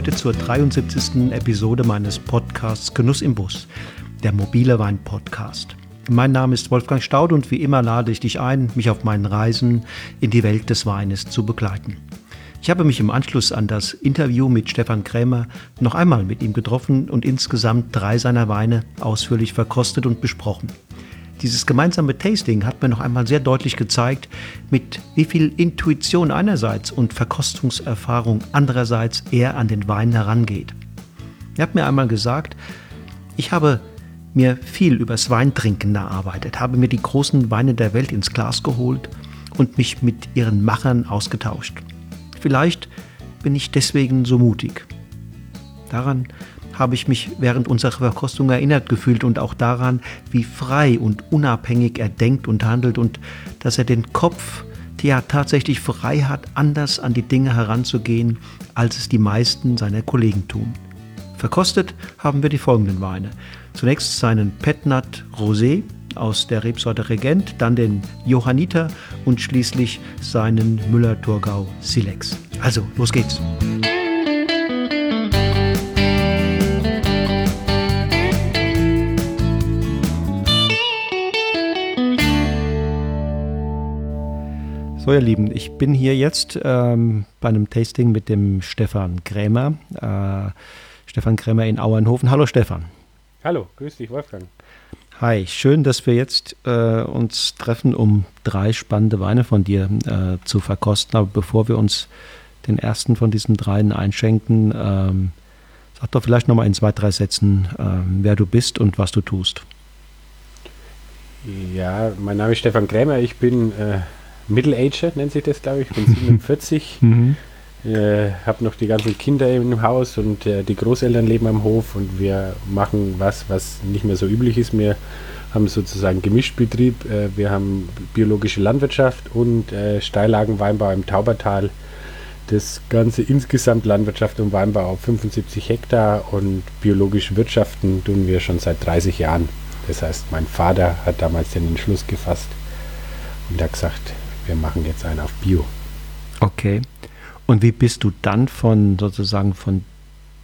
heute zur 73. Episode meines Podcasts Genuss im Bus, der mobile Wein-Podcast. Mein Name ist Wolfgang Staud und wie immer lade ich dich ein, mich auf meinen Reisen in die Welt des Weines zu begleiten. Ich habe mich im Anschluss an das Interview mit Stefan Krämer noch einmal mit ihm getroffen und insgesamt drei seiner Weine ausführlich verkostet und besprochen. Dieses gemeinsame Tasting hat mir noch einmal sehr deutlich gezeigt, mit wie viel Intuition einerseits und Verkostungserfahrung andererseits er an den Wein herangeht. Er hat mir einmal gesagt, ich habe mir viel übers Weintrinken erarbeitet, habe mir die großen Weine der Welt ins Glas geholt und mich mit ihren Machern ausgetauscht. Vielleicht bin ich deswegen so mutig. Daran habe ich mich während unserer Verkostung erinnert gefühlt und auch daran, wie frei und unabhängig er denkt und handelt und dass er den Kopf ja tatsächlich frei hat, anders an die Dinge heranzugehen, als es die meisten seiner Kollegen tun. Verkostet haben wir die folgenden Weine. Zunächst seinen Petnat Rosé aus der Rebsorte Regent, dann den Johanniter und schließlich seinen Müller-Thurgau Silex. Also, los geht's! So, ihr Lieben, ich bin hier jetzt ähm, bei einem Tasting mit dem Stefan Krämer. Äh, Stefan Krämer in Auernhofen. Hallo Stefan. Hallo, grüß dich Wolfgang. Hi, schön, dass wir jetzt äh, uns treffen, um drei spannende Weine von dir äh, zu verkosten. Aber bevor wir uns den ersten von diesen dreien einschenken, ähm, sag doch vielleicht nochmal in zwei, drei Sätzen, ähm, wer du bist und was du tust. Ja, mein Name ist Stefan Krämer. Ich bin äh, Middle-Ager nennt sich das, glaube ich. Ich bin 47. mhm. äh, habe noch die ganzen Kinder im Haus und äh, die Großeltern leben am Hof und wir machen was, was nicht mehr so üblich ist. Wir haben sozusagen Gemischbetrieb. Äh, wir haben biologische Landwirtschaft und äh, Steillagenweinbau im Taubertal. Das Ganze insgesamt Landwirtschaft und Weinbau auf 75 Hektar und biologisch wirtschaften tun wir schon seit 30 Jahren. Das heißt, mein Vater hat damals den Entschluss gefasst und hat gesagt, wir machen jetzt einen auf Bio. Okay. Und wie bist du dann von sozusagen von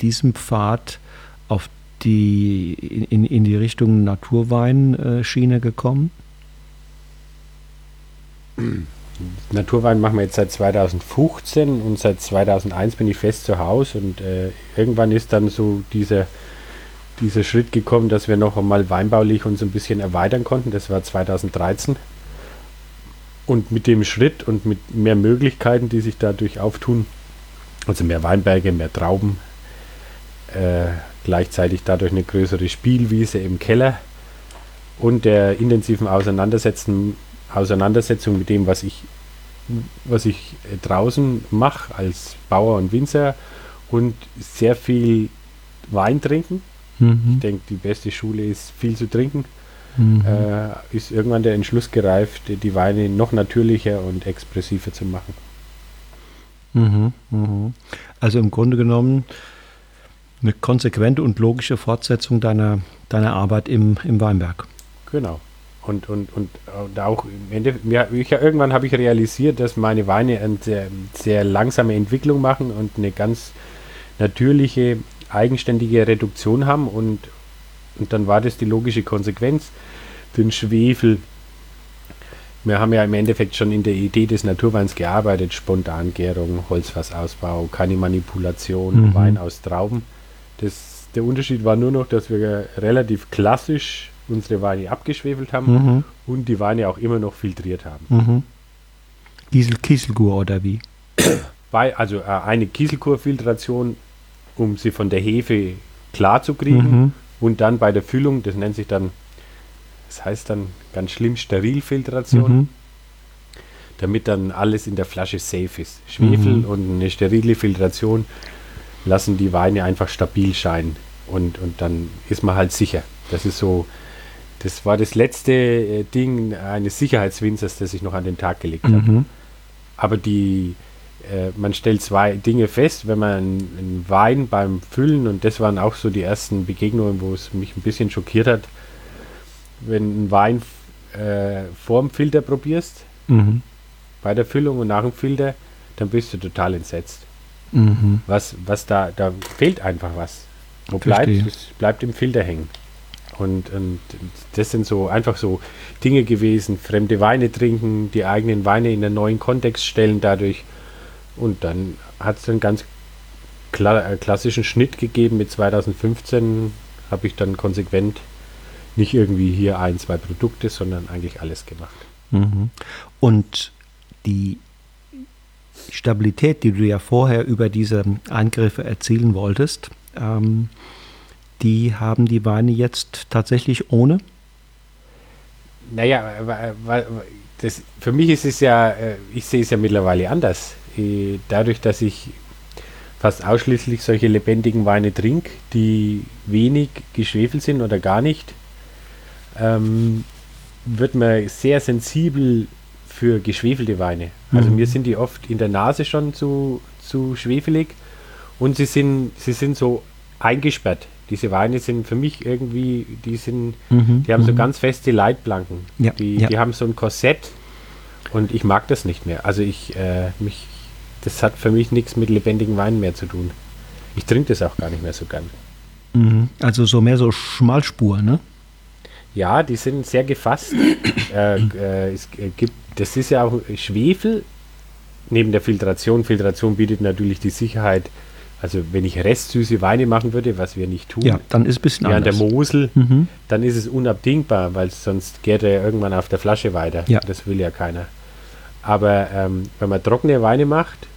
diesem Pfad auf die in, in die Richtung Naturweinschiene gekommen? Naturwein machen wir jetzt seit 2015 und seit 2001 bin ich fest zu Hause und äh, irgendwann ist dann so dieser, dieser Schritt gekommen, dass wir noch einmal weinbaulich uns ein bisschen erweitern konnten. Das war 2013 und mit dem Schritt und mit mehr Möglichkeiten, die sich dadurch auftun, also mehr Weinberge, mehr Trauben, äh, gleichzeitig dadurch eine größere Spielwiese im Keller und der intensiven Auseinandersetzung, Auseinandersetzung mit dem, was ich, was ich draußen mache als Bauer und Winzer und sehr viel Wein trinken. Mhm. Ich denke, die beste Schule ist viel zu trinken mhm. äh, ist irgendwann der Entschluss gereift, die Weine noch natürlicher und expressiver zu machen. Mhm, mh. Also im Grunde genommen eine konsequente und logische Fortsetzung deiner, deiner Arbeit im, im Weinberg. Genau. Und, und, und, und auch im Ende, ja, ich, irgendwann habe ich realisiert, dass meine Weine eine sehr, sehr langsame Entwicklung machen und eine ganz natürliche, eigenständige Reduktion haben und, und dann war das die logische Konsequenz. Den Schwefel. Wir haben ja im Endeffekt schon in der Idee des Naturweins gearbeitet. Spontangärung, Holzfassausbau, keine Manipulation, mhm. Wein aus Trauben. Das, der Unterschied war nur noch, dass wir relativ klassisch unsere Weine abgeschwefelt haben mhm. und die Weine auch immer noch filtriert haben. Mhm. Kiesel, Kieselkur oder wie? Bei, also äh, eine Kieselkurfiltration, um sie von der Hefe klar zu kriegen mhm und dann bei der Füllung, das nennt sich dann, das heißt dann ganz schlimm Sterilfiltration, mhm. damit dann alles in der Flasche safe ist. Schwefel mhm. und eine sterile Filtration lassen die Weine einfach stabil scheinen und, und dann ist man halt sicher. Das ist so, das war das letzte äh, Ding eines Sicherheitswinzers, das ich noch an den Tag gelegt mhm. habe. Aber die, äh, man stellt zwei Dinge fest, wenn man einen Wein beim Füllen, und das waren auch so die ersten Begegnungen, wo es mich ein bisschen schockiert hat, wenn ein Wein äh, vor dem Filter probierst, mhm. bei der Füllung und nach dem Filter, dann bist du total entsetzt. Mhm. Was, was da, da fehlt einfach was. Wo bleibt, es bleibt im Filter hängen. Und, und das sind so einfach so Dinge gewesen, fremde Weine trinken, die eigenen Weine in einen neuen Kontext stellen dadurch. Und dann hat es einen ganz kla äh, klassischen Schnitt gegeben. Mit 2015 habe ich dann konsequent nicht irgendwie hier ein, zwei Produkte, sondern eigentlich alles gemacht. Mhm. Und die Stabilität, die du ja vorher über diese Angriffe erzielen wolltest, ähm, die haben die Weine jetzt tatsächlich ohne? Naja, das, für mich ist es ja, äh, ich sehe es ja mittlerweile anders. Äh, dadurch, dass ich fast ausschließlich solche lebendigen Weine trinke, die wenig geschwefelt sind oder gar nicht, ähm, wird man sehr sensibel für geschwefelte Weine. Also mhm. mir sind die oft in der Nase schon zu, zu schwefelig und sie sind, sie sind so eingesperrt. Diese Weine sind für mich irgendwie, die sind, mhm. die haben so mhm. ganz feste Leitplanken. Ja. Die, ja. die haben so ein Korsett und ich mag das nicht mehr. Also ich, äh, mich, das hat für mich nichts mit lebendigen Weinen mehr zu tun. Ich trinke das auch gar nicht mehr so gern. Mhm. Also so mehr so Schmalspur, ne? Ja, die sind sehr gefasst. äh, äh, es gibt, das ist ja auch Schwefel neben der Filtration. Filtration bietet natürlich die Sicherheit. Also wenn ich restsüße Weine machen würde, was wir nicht tun, ja, dann ist es ein bisschen ja, anders. der Mosel, mhm. dann ist es unabdingbar, weil sonst geht er irgendwann auf der Flasche weiter. Ja. Das will ja keiner. Aber ähm, wenn man trockene Weine macht,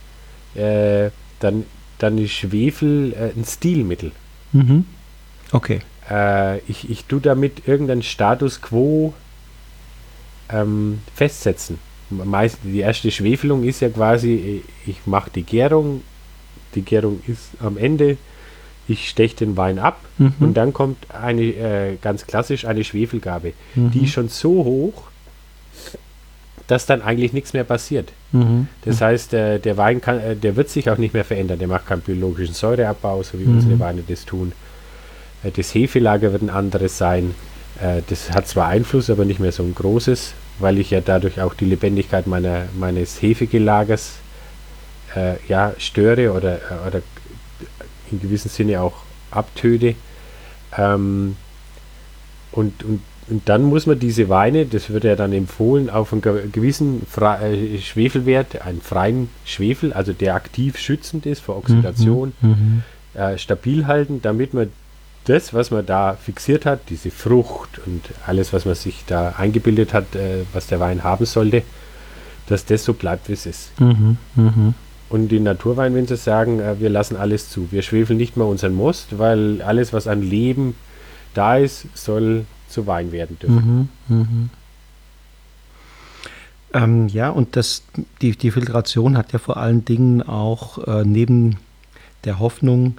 äh, dann, dann ist Schwefel äh, ein Stilmittel. Mhm. Okay äh, ich, ich tue damit irgendeinen Status quo ähm, festsetzen. Meist, die erste Schwefelung ist ja quasi, ich mache die Gärung, die Gärung ist am Ende, ich steche den Wein ab mhm. und dann kommt eine, äh, ganz klassisch eine Schwefelgabe. Mhm. Die ist schon so hoch, dass dann eigentlich nichts mehr passiert. Mhm. Das heißt, äh, der Wein kann, äh, der wird sich auch nicht mehr verändern, der macht keinen biologischen Säureabbau, so wie mhm. unsere Weine das tun. Äh, das Hefelager wird ein anderes sein. Äh, das hat zwar Einfluss, aber nicht mehr so ein großes, weil ich ja dadurch auch die Lebendigkeit meiner, meines Hefegelagers ja, störe oder, oder in gewissem Sinne auch abtöte. Ähm, und, und, und dann muss man diese Weine, das wird ja dann empfohlen, auf einen gewissen Fre äh, Schwefelwert, einen freien Schwefel, also der aktiv schützend ist vor Oxidation, mhm, mhm. äh, stabil halten, damit man das, was man da fixiert hat, diese Frucht und alles, was man sich da eingebildet hat, äh, was der Wein haben sollte, dass das so bleibt, wie es ist. Mhm, mh. Und die Naturweinwinzer sagen, äh, wir lassen alles zu. Wir schwefeln nicht mal unseren Most, weil alles, was an Leben da ist, soll zu Wein werden dürfen. Mhm, mh. ähm, ja, und das, die, die Filtration hat ja vor allen Dingen auch äh, neben der Hoffnung,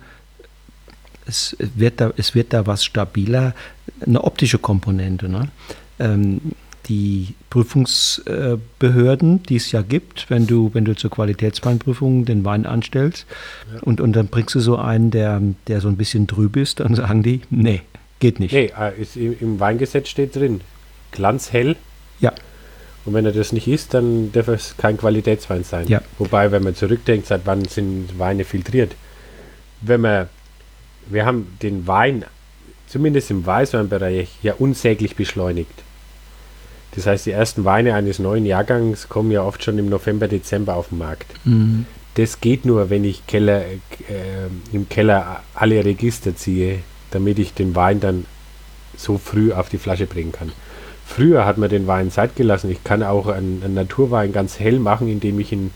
es wird da, es wird da was stabiler, eine optische Komponente. Ne? Ähm, die Prüfungsbehörden, die es ja gibt, wenn du, wenn du zur Qualitätsweinprüfung den Wein anstellst ja. und, und dann bringst du so einen, der, der so ein bisschen trüb ist, dann sagen die, nee, geht nicht. Nee, äh, ist, im Weingesetz steht drin, glanzhell. Ja. Und wenn er das nicht ist, dann darf es kein Qualitätswein sein. Ja. Wobei, wenn man zurückdenkt, seit wann sind Weine filtriert? Wenn man wir haben den Wein, zumindest im Weißweinbereich, ja unsäglich beschleunigt. Das heißt, die ersten Weine eines neuen Jahrgangs kommen ja oft schon im November, Dezember auf den Markt. Mhm. Das geht nur, wenn ich Keller, äh, im Keller alle Register ziehe, damit ich den Wein dann so früh auf die Flasche bringen kann. Früher hat man den Wein Zeit gelassen. Ich kann auch einen, einen Naturwein ganz hell machen, indem ich ihn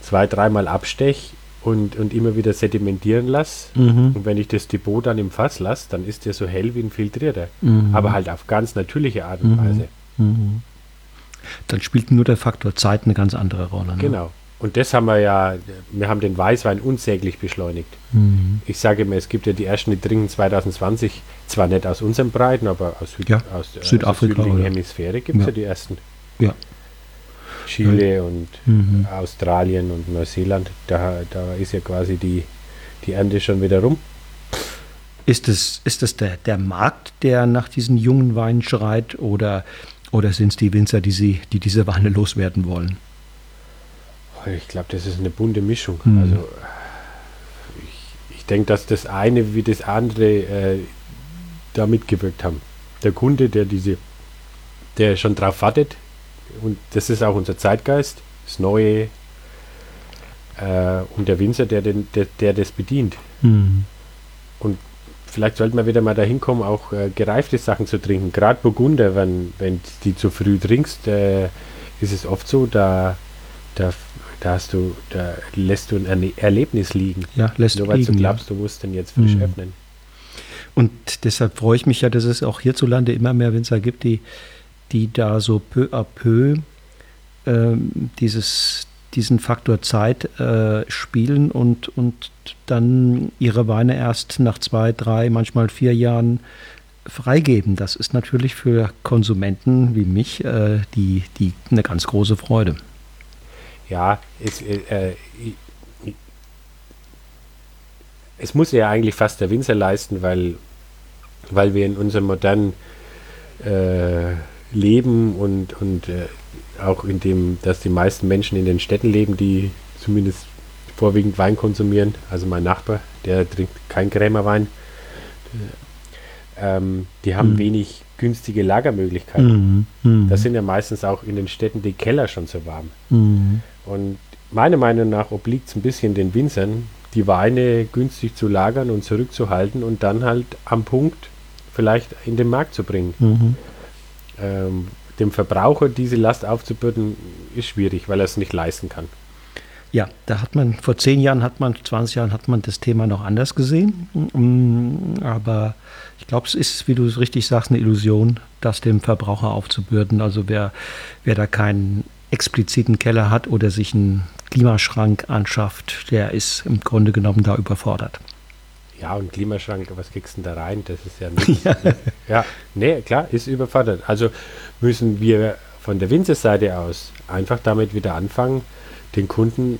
zwei, dreimal absteche und, und immer wieder sedimentieren lasse. Mhm. Und wenn ich das Depot dann im Fass lasse, dann ist der so hell wie ein filtrierter. Mhm. Aber halt auf ganz natürliche Art und mhm. Weise. Mhm. Dann spielt nur der Faktor Zeit eine ganz andere Rolle. Ne? Genau. Und das haben wir ja, wir haben den Weißwein unsäglich beschleunigt. Mhm. Ich sage immer, es gibt ja die ersten, die trinken 2020, zwar nicht aus unseren Breiten, aber aus, Süd, ja, aus, Südafrika. Aus der südlichen Hemisphäre gibt es ja. ja die ersten. Ja. Chile und mhm. Australien und Neuseeland, da, da ist ja quasi die, die Ernte schon wieder rum. Ist es, ist es der, der Markt, der nach diesen jungen Weinen schreit, oder, oder sind es die Winzer, die, sie, die diese Weine loswerden wollen? Ich glaube, das ist eine bunte Mischung. Mhm. Also denke, dass das eine wie das andere äh, da mitgewirkt haben. Der Kunde, der diese, der schon drauf wartet, und das ist auch unser Zeitgeist, das Neue, äh, und der Winzer, der, den, der, der das bedient. Mhm. Und vielleicht sollte man wieder mal dahin kommen, auch äh, gereifte Sachen zu trinken. Gerade Burgunder, wenn, wenn die zu früh trinkst, äh, ist es oft so, da, da, da hast du, da lässt du ein Erlebnis liegen. Ja, lässt Nur weil liegen, du glaubst, ja. du musst den jetzt frisch mhm. öffnen. Und deshalb freue ich mich ja, dass es auch hierzulande immer mehr Winzer gibt, die, die da so peu à peu ähm, dieses, diesen Faktor Zeit äh, spielen und, und dann ihre Weine erst nach zwei, drei, manchmal vier Jahren freigeben. Das ist natürlich für Konsumenten wie mich äh, die, die eine ganz große Freude. Ja, es, äh, äh es muss ja eigentlich fast der Winzer leisten, weil, weil wir in unserem modernen äh, Leben und, und äh, auch in dem, dass die meisten Menschen in den Städten leben, die zumindest vorwiegend Wein konsumieren. Also mein Nachbar, der trinkt kein Krämerwein. Ähm, die haben mhm. wenig günstige Lagermöglichkeiten. Mhm. Mhm. Das sind ja meistens auch in den Städten die Keller schon so warm. Mhm. Und meiner Meinung nach obliegt es ein bisschen den Winzern, die Weine günstig zu lagern und zurückzuhalten und dann halt am Punkt vielleicht in den Markt zu bringen. Mhm. Ähm, dem Verbraucher diese Last aufzubürden, ist schwierig, weil er es nicht leisten kann. Ja, da hat man, vor zehn Jahren hat man, 20 Jahren hat man das Thema noch anders gesehen. Mm, aber ich glaube, es ist, wie du es richtig sagst, eine Illusion, das dem Verbraucher aufzubürden. Also wer, wer da keinen expliziten Keller hat oder sich einen Klimaschrank anschafft, der ist im Grunde genommen da überfordert. Ja, und Klimaschrank, was kriegst du denn da rein? Das ist ja nichts. ja. ja, nee, klar, ist überfordert. Also müssen wir von der Winzerseite aus einfach damit wieder anfangen, den Kunden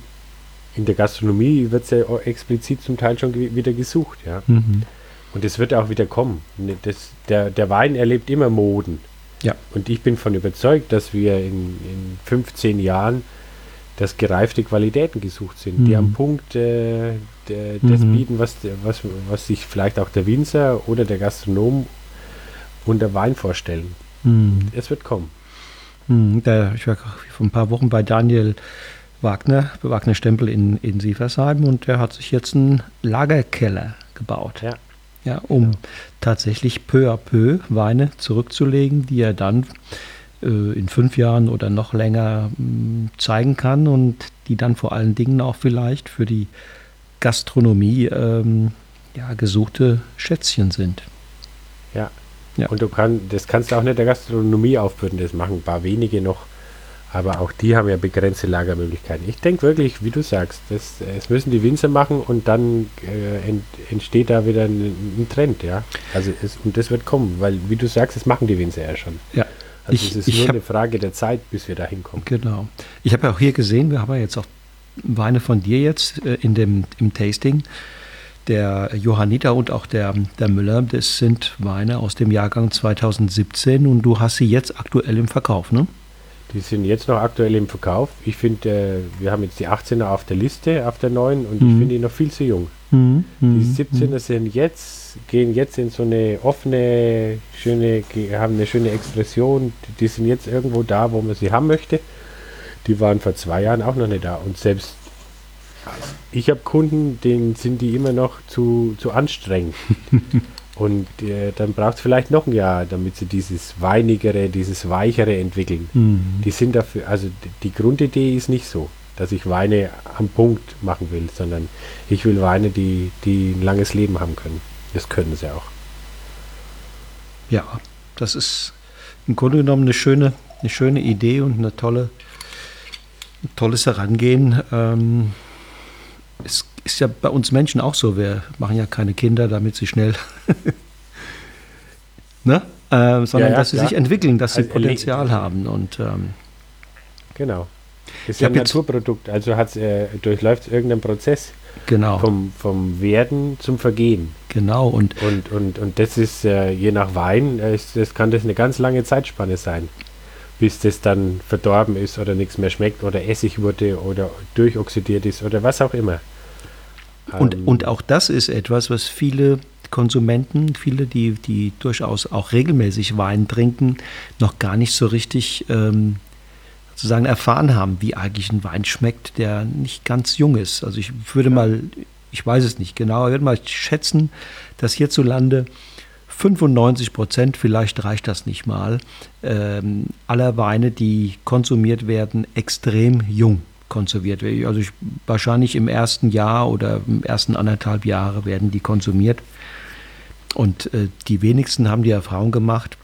in der Gastronomie wird es ja explizit zum Teil schon wieder gesucht, ja. Mhm. Und es wird auch wieder kommen. Ne, das, der, der Wein erlebt immer Moden. Ja. Und ich bin von überzeugt, dass wir in, in 15 Jahren dass gereifte Qualitäten gesucht sind, mhm. die am Punkt äh, de, des mhm. bieten, was, was, was sich vielleicht auch der Winzer oder der Gastronom unter Wein vorstellen. Mhm. Es wird kommen. Mhm. Da, ich war vor ein paar Wochen bei Daniel Wagner, bei Wagner Stempel in, in Sieversheim und der hat sich jetzt einen Lagerkeller gebaut. Ja. Ja, um genau. tatsächlich peu à peu Weine zurückzulegen, die er dann äh, in fünf Jahren oder noch länger mm, zeigen kann und die dann vor allen Dingen auch vielleicht für die Gastronomie ähm, ja, gesuchte Schätzchen sind. Ja. ja. Und du kannst, das kannst du auch nicht der Gastronomie aufbürden, das machen ein paar wenige noch. Aber auch die haben ja begrenzte Lagermöglichkeiten. Ich denke wirklich, wie du sagst, das, das müssen die Winzer machen und dann äh, ent, entsteht da wieder ein, ein Trend, ja. Also es, und das wird kommen, weil wie du sagst, das machen die Winzer ja schon. Ja. Also ich, es ist nur hab, eine Frage der Zeit, bis wir da hinkommen. Genau. Ich habe ja auch hier gesehen, wir haben ja jetzt auch Weine von dir jetzt äh, in dem, im Tasting. Der Johanniter und auch der, der Müller, das sind Weine aus dem Jahrgang 2017 und du hast sie jetzt aktuell im Verkauf, ne? Die sind jetzt noch aktuell im Verkauf. Ich finde, äh, wir haben jetzt die 18er auf der Liste, auf der neuen, und mhm. ich finde die noch viel zu jung. Mhm. Die 17er mhm. sind jetzt, gehen jetzt in so eine offene, schöne, haben eine schöne Expression. Die sind jetzt irgendwo da, wo man sie haben möchte. Die waren vor zwei Jahren auch noch nicht da. Und selbst ich habe Kunden, denen sind die immer noch zu, zu anstrengend. Und äh, dann braucht es vielleicht noch ein Jahr, damit sie dieses Weinigere, dieses Weichere entwickeln. Mhm. Die sind dafür, also die Grundidee ist nicht so dass ich Weine am Punkt machen will, sondern ich will Weine, die, die ein langes Leben haben können. Das können sie auch. Ja, das ist im Grunde genommen eine schöne, eine schöne Idee und eine tolle, ein tolles Herangehen. Ähm, es ist ja bei uns Menschen auch so. Wir machen ja keine Kinder, damit sie schnell, ne? Äh, sondern ja, ja, dass sie klar. sich entwickeln, dass sie also, Potenzial haben. Und ähm, genau. Ist ja ein Naturprodukt, also äh, durchläuft es irgendeinen Prozess. Genau. Vom, vom Werden zum Vergehen. Genau. Und, und, und, und das ist äh, je nach Wein, äh, das kann das eine ganz lange Zeitspanne sein, bis das dann verdorben ist oder nichts mehr schmeckt oder Essig wurde oder durchoxidiert ist oder was auch immer. Und, Ähm, und auch das ist etwas, was viele Konsumenten, viele, die, die durchaus auch regelmäßig Wein trinken, noch gar nicht so richtig ähm, sozusagen erfahren haben, wie eigentlich ein Wein schmeckt, der nicht ganz jung ist. Also ich würde mal, ich weiß es nicht genau, ich würde mal schätzen, dass hierzulande 95 Prozent, vielleicht reicht das nicht mal, ähm, aller Weine, die konsumiert werden, extrem jung konserviert werden. Also ich, wahrscheinlich im ersten Jahr oder im ersten anderthalb Jahre werden die konsumiert. Und äh, die wenigsten haben die Erfahrung gemacht,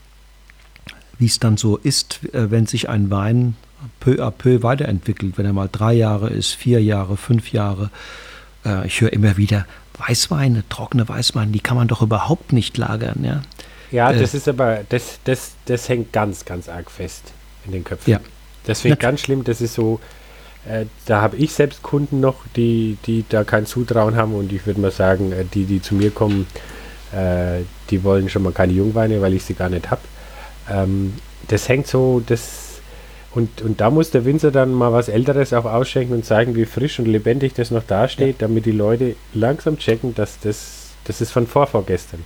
wie es dann so ist, äh, wenn sich ein Wein peu à peu weiterentwickelt, wenn er mal drei Jahre ist, vier Jahre, fünf Jahre. Äh, ich höre immer wieder, Weißweine, trockene Weißweine, die kann man doch überhaupt nicht lagern. Ja, Ja, Äh, das ist aber, das, das, das hängt ganz, ganz arg fest in den Köpfen. Ja. Das finde ich ganz schlimm. Das ist so, äh, da habe ich selbst Kunden noch, die, die da kein Zutrauen haben und ich würde mal sagen, äh, die, die zu mir kommen, äh, die wollen schon mal keine Jungweine, weil ich sie gar nicht habe. Ähm, das hängt so, das und, und da muss der Winzer dann mal was Älteres auch ausschenken und zeigen, wie frisch und lebendig das noch dasteht, damit die Leute langsam checken, dass das, das ist von vorvorgestern.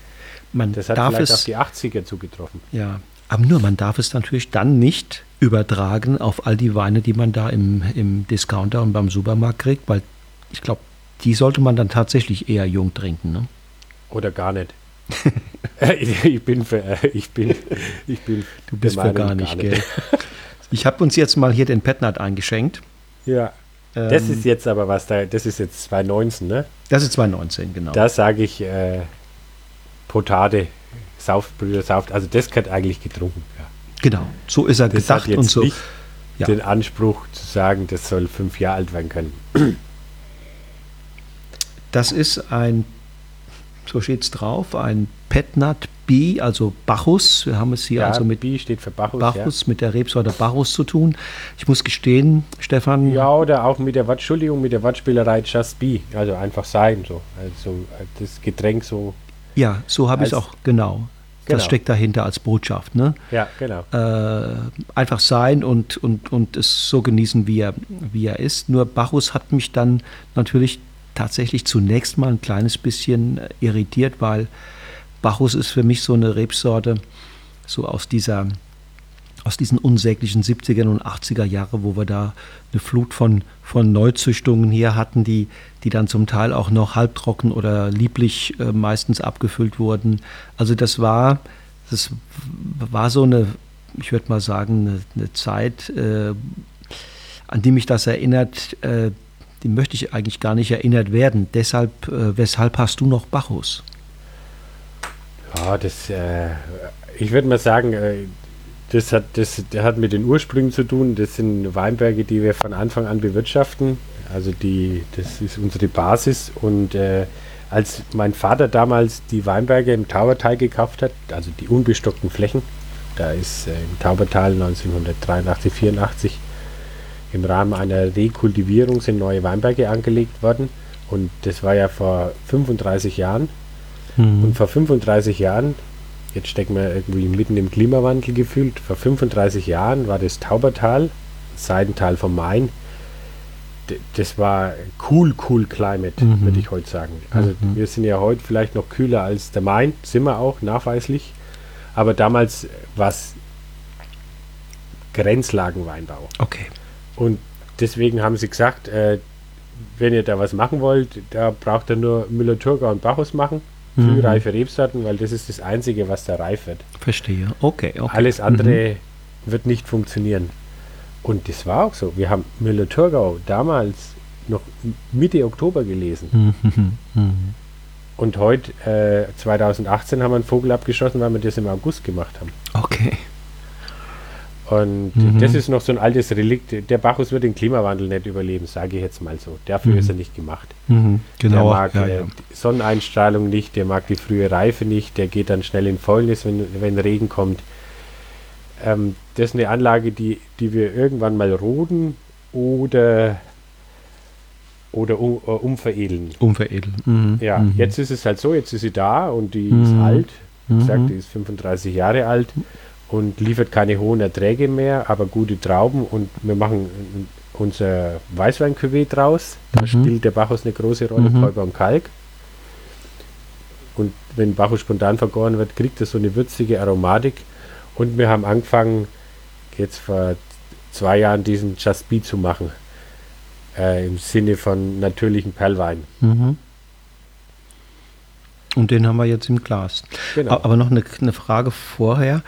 man Das hat darf vielleicht es, auf die 80er zugetroffen. ja, aber nur man darf es natürlich dann nicht übertragen auf all die Weine, die man da im, im Discounter und beim Supermarkt kriegt, weil ich glaube, die sollte man dann tatsächlich eher jung trinken. Ne? Oder gar nicht. ich ich bin für, äh, ich bin, ich bin Du bist für Meinung, gar nicht, gell? Ich habe uns jetzt mal hier den Petnat eingeschenkt. Ja. Das Ähm, ist jetzt aber was da, das ist jetzt 2019, ne? das ist 2019, genau. Da sage ich äh, Potade, sauft, Brüder, sauft. Also das gehört eigentlich getrunken. Ja. genau, so ist er Das gedacht und so. nicht Ja. den Anspruch zu sagen, das soll fünf Jahre alt werden können. Das ist ein, so steht es drauf, ein Petnat B, also Bacchus. Wir haben es hier Ja, also mit Bi steht für Bacchus. Bacchus, mit der Rebsorte Bacchus zu tun. Ich muss gestehen, Stefan, Ja. ja, oder auch mit der Entschuldigung, mit der Wortspielerei Just Be. Also einfach sein, so. Also äh, das Getränk so. ja, so habe ich es auch, genau. Genau. Das steckt dahinter als Botschaft. Ne? Ja, genau. äh, einfach sein und, und, und es so genießen, wie er, wie er ist. Nur Bacchus hat mich dann natürlich tatsächlich zunächst mal ein kleines bisschen äh, irritiert, weil Bacchus ist für mich so eine Rebsorte, so aus dieser aus diesen unsäglichen 70er und 80er Jahre, wo wir da eine Flut von, von Neuzüchtungen hier hatten, die, die dann zum Teil auch noch halbtrocken oder lieblich äh, meistens abgefüllt wurden. Also das war, das war so eine, ich würde mal sagen, eine, eine Zeit, äh, an die mich das erinnert, äh, die möchte ich eigentlich gar nicht erinnert werden. Deshalb, äh, weshalb hast du noch Bacchus? Ja, das, äh, ich würde mal sagen, äh, das hat, das, das hat mit den Ursprüngen zu tun. Das sind Weinberge, die wir von Anfang an bewirtschaften. Also die, das ist unsere Basis. Und äh, als mein Vater damals die Weinberge im Taubertal gekauft hat, also die unbestockten Flächen, da ist äh, im Taubertal 1983, 84 im Rahmen einer Rekultivierung sind neue Weinberge angelegt worden. Und das war ja vor 35 Jahren. Und vor 35 Jahren, jetzt stecken wir irgendwie mitten im Klimawandel gefühlt, vor 35 Jahren war das Taubertal, Seitental vom Main, das war cool, cool Climate, Mhm. würde ich heute sagen. Also Mhm. wir sind ja heute vielleicht noch kühler als der Main, sind wir auch nachweislich. Aber damals war es Grenzlagenweinbau. Okay. Und deswegen haben sie gesagt, äh, wenn ihr da was machen wollt, da braucht ihr nur Müller-Thurgau und Bacchus machen. Mhm. Frühreife Rebsorten, weil das ist das Einzige, was da reif wird. Verstehe. Okay, okay. Alles andere wird nicht funktionieren. Und das war auch so. Wir haben Müller-Thurgau damals noch Mitte Oktober gelesen. Mhm, mhm, mhm. Und heute, äh, 2018, haben wir einen Vogel abgeschossen, weil wir das im August gemacht haben. Okay. Und Mhm. das ist noch so ein altes Relikt. Der Bacchus wird den Klimawandel nicht überleben, sage ich jetzt mal so. Dafür Mhm. ist er nicht gemacht. Mhm. Genau. Der mag ja, äh, ja. die Sonneneinstrahlung nicht, der mag die frühe Reife nicht, der geht dann schnell in Fäulnis, wenn, wenn Regen kommt. Ähm, das ist eine Anlage, die, die wir irgendwann mal roden oder, oder um, äh, umveredeln. Unveredeln. Mhm. Ja, mhm. jetzt ist es halt so, jetzt ist sie da und die Mhm. ist alt. Wie Mhm. gesagt, die ist 35 Jahre alt und liefert keine hohen Erträge mehr, aber gute Trauben und wir machen unser weißwein draus. Da mhm. spielt der Bacchus eine große Rolle, mhm. Kälber und Kalk. Und wenn Bacchus spontan vergoren wird, kriegt er so eine würzige Aromatik. Und wir haben angefangen, jetzt vor zwei Jahren diesen Just Be zu machen. Äh, Im Sinne von natürlichen Perlwein. Mhm. Und den haben wir jetzt im Glas. Genau. Aber noch eine, eine Frage vorher.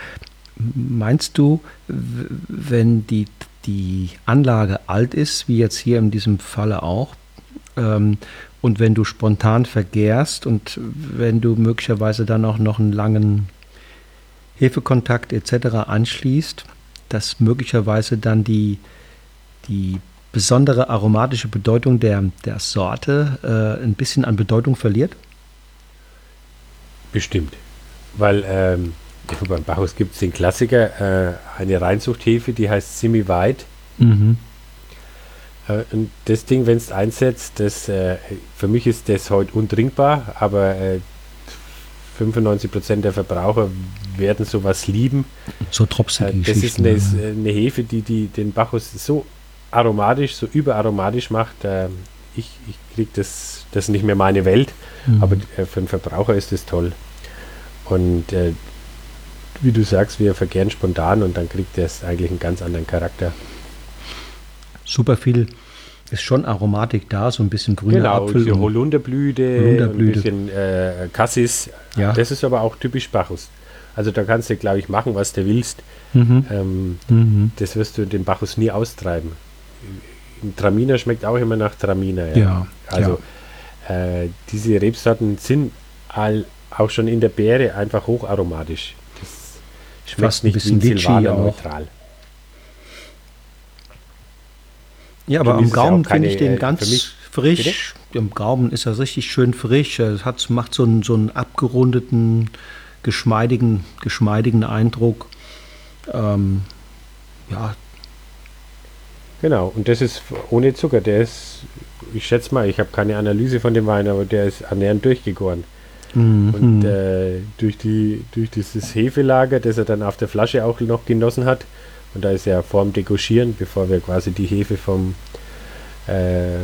Meinst du, wenn die, die Anlage alt ist, wie jetzt hier in diesem Falle auch, ähm, und wenn du spontan vergärst und wenn du möglicherweise dann auch noch einen langen Hefekontakt etc. anschließt, dass möglicherweise dann die, die besondere aromatische Bedeutung der, der Sorte äh, ein bisschen an Bedeutung verliert? Bestimmt. Weil ähm, beim Bacchus gibt es den Klassiker, äh, eine Reinzuchthefe, die heißt Simi White. Mhm. Äh, und das Ding, wenn es einsetzt, das, äh, für mich ist das heute untrinkbar, aber 95% äh, der Verbraucher werden sowas lieben. So Tropfen. Äh, das ist eine, eine, Hefe, die, die den Bacchus so aromatisch, so überaromatisch macht. Äh, ich ich kriege das, das nicht mehr meine Welt, mhm. aber für den Verbraucher ist das toll. Und äh, wie du sagst, wir verkehren spontan und dann kriegt es eigentlich einen ganz anderen Charakter. Super viel ist schon Aromatik da, so ein bisschen grüne genau, Apfel. Genau, Holunderblüte, Holunderblüte, ein bisschen äh, Cassis. Ja. Das ist aber auch typisch Bacchus. Also da kannst du, glaube ich, machen, was du willst. Mhm. Ähm, mhm. Das wirst du den Bacchus nie austreiben. Traminer schmeckt auch immer nach Traminer. Ja. ja also ja. Äh, diese Rebsorten sind all, auch schon in der Beere einfach hocharomatisch. Schmeckt Fast ein bisschen wie neutral. Ja, aber am Gaumen finde ich den ganz frisch. Bitte? Im Gaumen ist er richtig schön frisch. Es hat, macht so einen, so einen abgerundeten, geschmeidigen, geschmeidigen Eindruck. Ähm, ja. Genau, und das ist ohne Zucker. Der ist, ich schätze mal, ich habe keine Analyse von dem Wein, aber der ist annähernd durchgegoren. Mhm. Und äh, durch, die, durch dieses Hefelager, das er dann auf der Flasche auch noch genossen hat, und da ist er vorm Degorgieren, bevor wir quasi die Hefe vom, äh,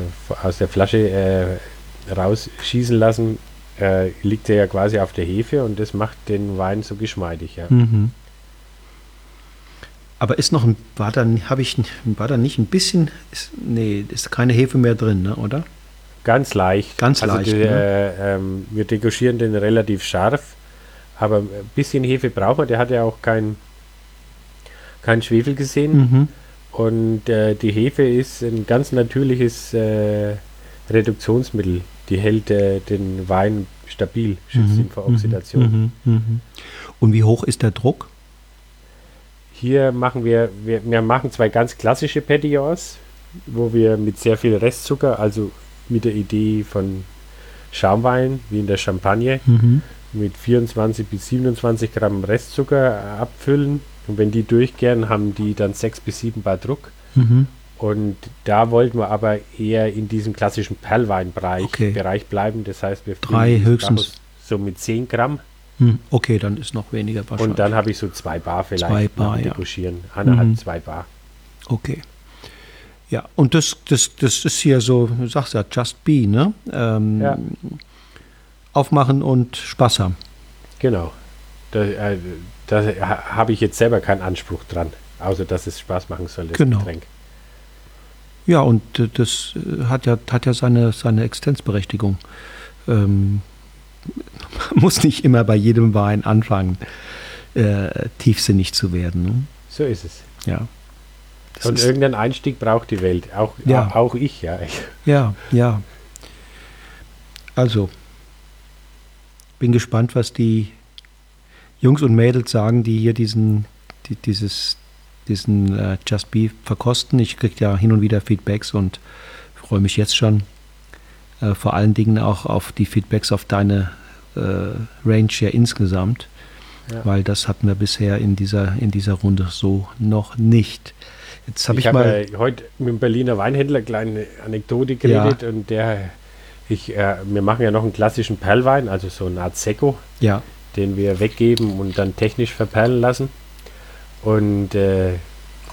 aus der Flasche äh, rausschießen lassen, äh, liegt er ja quasi auf der Hefe und das macht den Wein so geschmeidig. Ja. Mhm. Aber ist noch ein, war da, habe ich, war da nicht ein bisschen, ist, nee, ist keine Hefe mehr drin, ne, oder? Ganz leicht. Ganz also leicht. Die, ne? äh, ähm, wir degorgieren den relativ scharf, aber ein bisschen Hefe braucht man. Der hat ja auch kein, kein Schwefel gesehen. Mhm. Und äh, die Hefe ist ein ganz natürliches äh, Reduktionsmittel. Die hält äh, den Wein stabil, schützt mhm. ihn vor Oxidation. Mhm. mhm. Und wie hoch ist der Druck? Hier machen wir, wir, wir machen zwei ganz klassische Petillons, wo wir mit sehr viel Restzucker, also mit der Idee von Schaumwein, wie in der Champagne, mhm. mit 24 bis 27 Gramm Restzucker abfüllen und wenn die durchgehen, haben die dann 6 bis 7 Bar Druck. Mhm. Und da wollten wir aber eher in diesem klassischen Perlweinbereich okay. Bereich bleiben. Das heißt, wir drei höchstens so mit 10 Gramm. Hm, okay, dann ist noch weniger wahrscheinlich. Und dann habe ich so zwei Bar vielleicht. Zwei Bar, ja. Eineinhalb, mhm. zwei Bar. Okay. Ja, und das, das, das ist hier so, du sagst ja, just be, ne? Ähm, ja. Aufmachen und Spaß haben. Genau. Da, äh, da habe ich jetzt selber keinen Anspruch dran, außer dass es Spaß machen soll, das genau. Getränk. Ja, und äh, das äh, hat ja, hat ja seine, seine Existenzberechtigung. Ähm, muss nicht immer bei jedem Wein anfangen, äh, tiefsinnig zu werden. Ne? So ist es. Ja. Das und irgendeinen Einstieg braucht die Welt. Auch, ja. auch ich, ja. Ja, ja. Also, bin gespannt, was die Jungs und Mädels sagen, die hier diesen, die, dieses, diesen äh, Just Be verkosten. Ich kriege ja hin und wieder Feedbacks und freue mich jetzt schon äh, vor allen Dingen auch auf die Feedbacks auf deine äh, Range ja insgesamt, ja. weil das hatten wir bisher in dieser, in dieser Runde so noch nicht. Jetzt hab ich, ich habe mal ja heute mit dem Berliner Weinhändler eine kleine Anekdote geredet ja. und der, ich, äh, wir machen ja noch einen klassischen Perlwein, also so eine Art Secco. Ja den wir weggeben und dann technisch verperlen lassen. Und äh,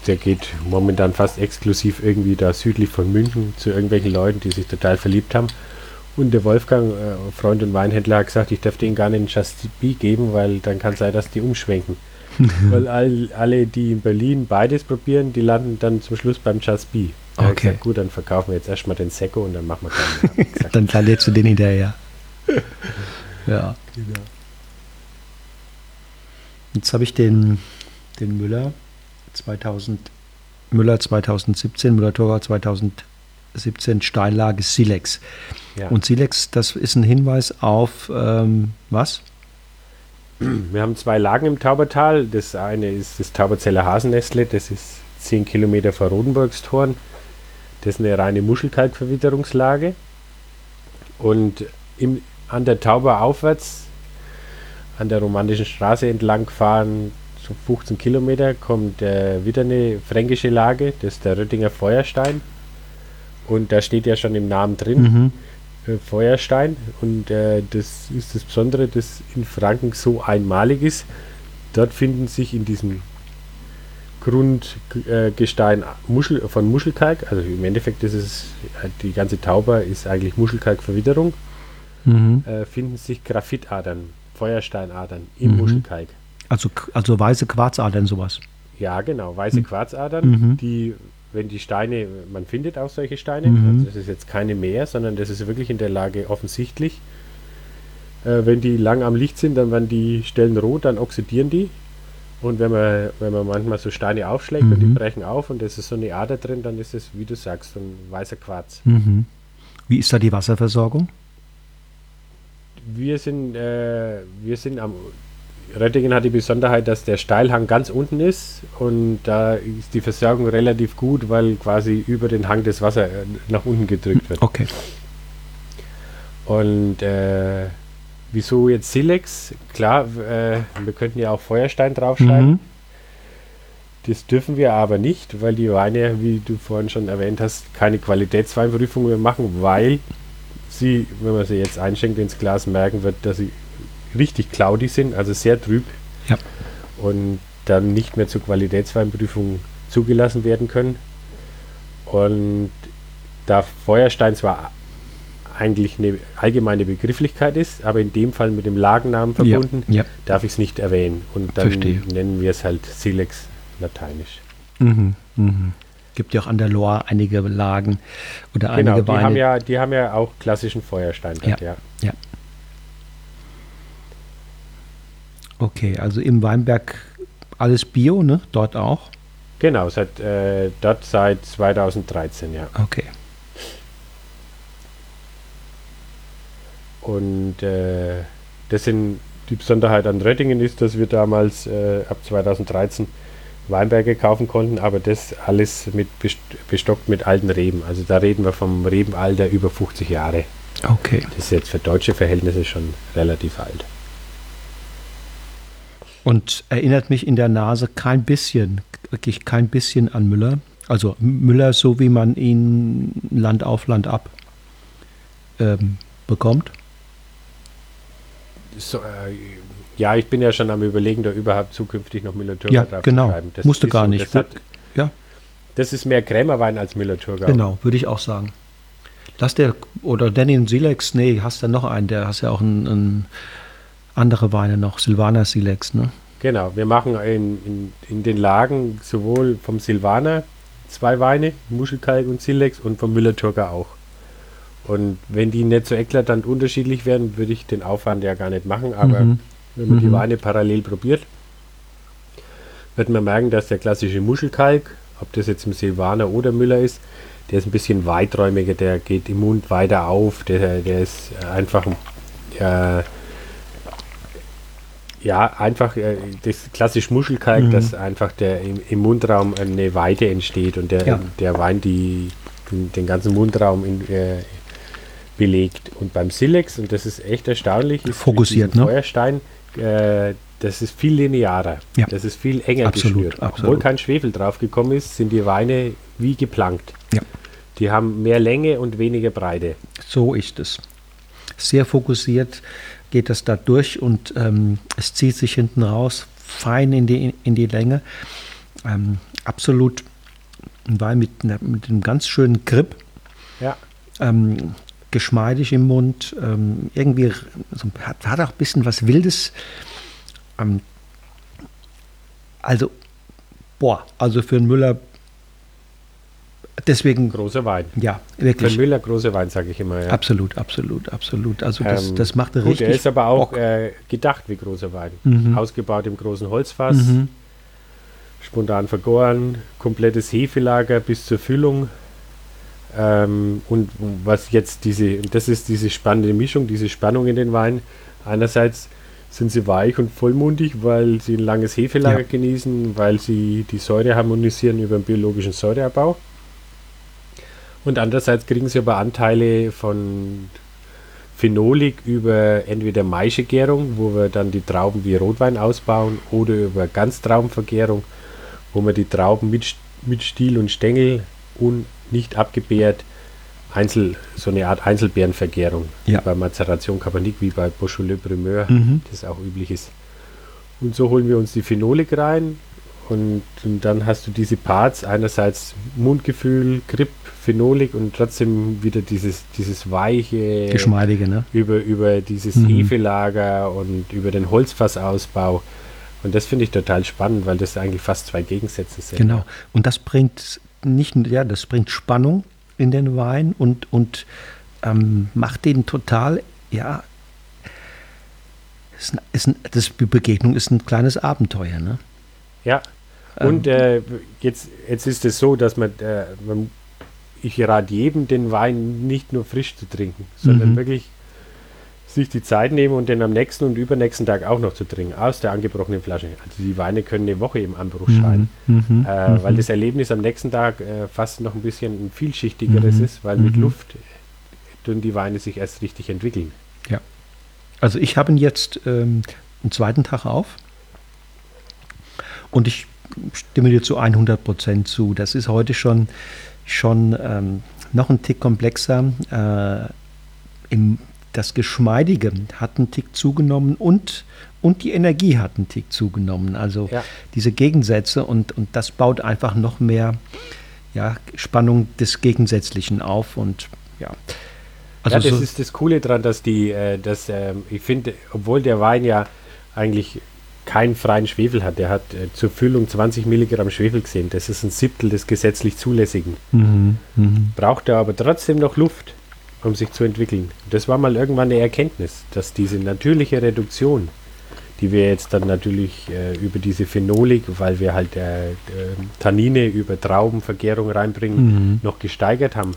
der geht momentan fast exklusiv irgendwie da südlich von München zu irgendwelchen Leuten, die sich total verliebt haben. Und der Wolfgang, äh, Freund und Weinhändler, hat gesagt, ich darf denen gar nicht einen Chassis geben, weil dann kann es sein, dass die umschwenken. weil all, alle, die in Berlin beides probieren, die landen dann zum Schluss beim Chassis. Okay. Gesagt, gut, dann verkaufen wir jetzt erstmal den Secco und dann machen wir keinen mehr. dann landest du den hinterher. ja. Genau. Jetzt habe ich den, den Müller 2000, Müller 2017, Müller-Thurgau 2017, Steillage Silex. Ja. Und Silex, das ist ein Hinweis auf ähm, was? Wir haben zwei Lagen im Taubertal. Das eine ist das Tauberzeller Hasennestle, das ist 10 Kilometer vor Rodenburgstorn. Das ist eine reine Muschelkalkverwitterungslage. Und im, an der Tauber aufwärts, an der romantischen Straße entlang fahren, so 15 Kilometer, kommt äh, wieder eine fränkische Lage, das ist der Röttinger Feuerstein. Und da steht ja schon im Namen drin, mhm. Äh, Feuerstein. Und äh, das ist das Besondere, das in Franken so einmalig ist. Dort finden sich in diesem Grundgestein Muschel, von Muschelkalk, also im Endeffekt ist es, die ganze Tauber ist eigentlich Muschelkalkverwitterung, mhm. äh, finden sich Graphitadern, Feuersteinadern im mhm. Muschelkalk. Also, also weiße Quarzadern sowas? Ja, genau, weiße mhm. Quarzadern, mhm. die, wenn die Steine, man findet auch solche Steine, mhm. also das ist jetzt keine mehr, sondern das ist wirklich in der Lage offensichtlich. Äh, wenn die lang am Licht sind, dann werden die Stellen rot, dann oxidieren die und wenn man, wenn man manchmal so Steine aufschlägt mhm. und die mhm. brechen auf und es ist so eine Ader drin, dann ist es, wie du sagst, so ein weißer Quarz. Mhm. Wie ist da die Wasserversorgung? Wir sind, äh, wir sind am Röttingen hat die Besonderheit, dass der Steilhang ganz unten ist und da ist die Versorgung relativ gut, weil quasi über den Hang das Wasser äh, nach unten gedrückt wird. Okay. Und äh, Wieso jetzt Silex? Klar, äh, wir könnten ja auch Feuerstein draufschreiben. Mhm. Das dürfen wir aber nicht, weil die Weine, wie du vorhin schon erwähnt hast, keine Qualitätsweinprüfung mehr machen, weil sie, wenn man sie jetzt einschenkt ins Glas, merken wird, dass sie richtig cloudy sind, also sehr trüb. Ja. Und dann nicht mehr zur Qualitätsweinprüfung zugelassen werden können. Und da Feuerstein zwar eigentlich eine allgemeine Begrifflichkeit ist, aber in dem Fall mit dem Lagennamen verbunden, ja, ja. darf ich es nicht erwähnen. Und dann Verstehe. nennen wir es halt Silex lateinisch. Mhm, mhm. Gibt ja auch an der Loire einige Lagen oder genau, einige die Weine. Haben ja, die haben ja auch klassischen Feuerstein. Ja, ja. ja. Okay, also im Weinberg alles Bio, ne? Dort auch? Genau, seit, äh, dort seit 2013, ja. Okay. Und äh, das sind die Besonderheit an Röttingen ist, dass wir damals äh, ab 2013 Weinberge kaufen konnten, aber das alles mit bestockt mit alten Reben. Also da reden wir vom Rebenalter über 50 Jahre. Okay. Das ist jetzt für deutsche Verhältnisse schon relativ alt. Und erinnert mich in der Nase kein bisschen, wirklich kein bisschen an Müller. Also Müller, so wie man ihn Land auf Land ab ähm, bekommt so, äh, ja, ich bin ja schon am überlegen, da überhaupt zukünftig noch Müller-Thurgau ja, drauf genau. zu schreiben. Das Musste gar so, nicht. Das, hat, ja. das ist mehr Krämerwein als Müller-Thurgau. Genau, würde ich auch sagen. Lass der, oder Danny Silex, nee, hast du noch einen, der hast ja auch ein, ein andere Weine noch, Silvaner Silex, ne? Genau, wir machen in, in, in den Lagen sowohl vom Silvaner zwei Weine, Muschelkalk und Silex und vom Müller-Thurgau auch. Und wenn die nicht so eklatant unterschiedlich werden, würde ich den Aufwand ja gar nicht machen. Aber mhm. wenn man mhm. die Weine parallel probiert, wird man merken, dass der klassische Muschelkalk, ob das jetzt im Silvaner oder Müller ist, der ist ein bisschen weiträumiger, der geht im Mund weiter auf, der, der ist einfach äh, ja, einfach äh, das klassische Muschelkalk, mhm. dass einfach der im, im, Mundraum eine Weite entsteht und der, ja. der Wein die, den, den ganzen Mundraum in, äh, belegt. Und beim Silex, und das ist echt erstaunlich, ist fokussiert, ne? Feuerstein, äh, das ist viel linearer. Ja. Das ist viel enger absolut, geschnürt. Absolut. Obwohl kein Schwefel drauf gekommen ist, sind die Weine wie geplankt. Ja. Die haben mehr Länge und weniger Breite. So ist es. Sehr fokussiert geht das da durch und ähm, es zieht sich hinten raus fein in die, in die Länge. Ähm, absolut ein Wein mit, mit einem ganz schönen Grip. Ja. Ähm, geschmeidig im Mund. Ähm, irgendwie so, hat, hat auch ein bisschen was Wildes. Ähm, also, boah, also für einen Müller deswegen. Großer Wein. Ja, wirklich. Für Müller großer Wein, sage ich immer. Ja. Absolut, absolut, absolut. Also das, ähm, das macht er richtig. Er ist aber auch äh, gedacht wie großer Wein. Mhm. Ausgebaut im großen Holzfass, mhm. spontan vergoren, komplettes Hefelager bis zur Füllung. Ähm, und was jetzt diese, das ist diese spannende Mischung, diese Spannung in den Wein. Einerseits sind sie weich und vollmundig, weil sie ein langes Hefelager ja. genießen, weil sie die Säure harmonisieren über den biologischen Säureabbau. Und andererseits kriegen sie aber Anteile von Phenolik über entweder Maischegärung, wo wir dann die Trauben wie Rotwein ausbauen, oder über Ganztraubenvergärung, wo man die Trauben mit, mit Stiel und Stängel und nicht abgebärt Einzel, so eine Art Einzelbeerenvergärung. Ja. Bei Mazeration Cabernet wie bei Beaujolais Primeur, mhm. das auch üblich ist. Und so holen wir uns die Phenolik rein und, und, dann hast du diese Parts, einerseits Mundgefühl, Grip, Phenolik und trotzdem wieder dieses, dieses weiche, geschmeidige, ne? über, über dieses mhm. Hefelager und über den Holzfassausbau. Und das finde ich total spannend, weil das eigentlich fast zwei Gegensätze sind. Genau. Und das bringt nicht, ja, das bringt Spannung in den Wein und, und ähm, macht den total, ja, ist, ist, das, die Begegnung ist ein kleines Abenteuer, ne? Ja, und ähm. äh, jetzt, jetzt ist es so, dass man, äh, man ich rate jedem, den Wein nicht nur frisch zu trinken, sondern mhm. wirklich sich die Zeit nehmen und den am nächsten und übernächsten Tag auch noch zu trinken, aus der angebrochenen Flasche. Also die Weine können eine Woche im Anbruch mhm. scheinen, mhm. Äh, mhm. weil das Erlebnis am nächsten Tag äh, fast noch ein bisschen ein vielschichtigeres mhm. ist, weil mit mhm. Luft tun die Weine sich erst richtig entwickeln. Ja. Also ich habe ihn jetzt ähm, einen zweiten Tag auf und ich stimme dir zu 100 Prozent zu. Das ist heute schon, schon ähm, noch ein Tick komplexer. Äh, im, das Geschmeidige hat einen Tick zugenommen und, und die Energie hat einen Tick zugenommen. Also ja. diese Gegensätze und, und das baut einfach noch mehr ja, Spannung des Gegensätzlichen auf und ja. Also ja, das so ist das Coole daran, dass die, äh, dass, äh, ich finde, obwohl der Wein ja eigentlich keinen freien Schwefel hat. Der hat äh, zur Füllung 20 Milligramm Schwefel gesehen. Das ist ein Siebtel des gesetzlich Zulässigen. Mhm, mh. Braucht er aber trotzdem noch Luft, um sich zu entwickeln. Das war mal irgendwann eine Erkenntnis, dass diese natürliche Reduktion, die wir jetzt dann natürlich äh, über diese Phenolik, weil wir halt äh, Tannine über Traubenvergärung reinbringen, mhm. noch gesteigert haben,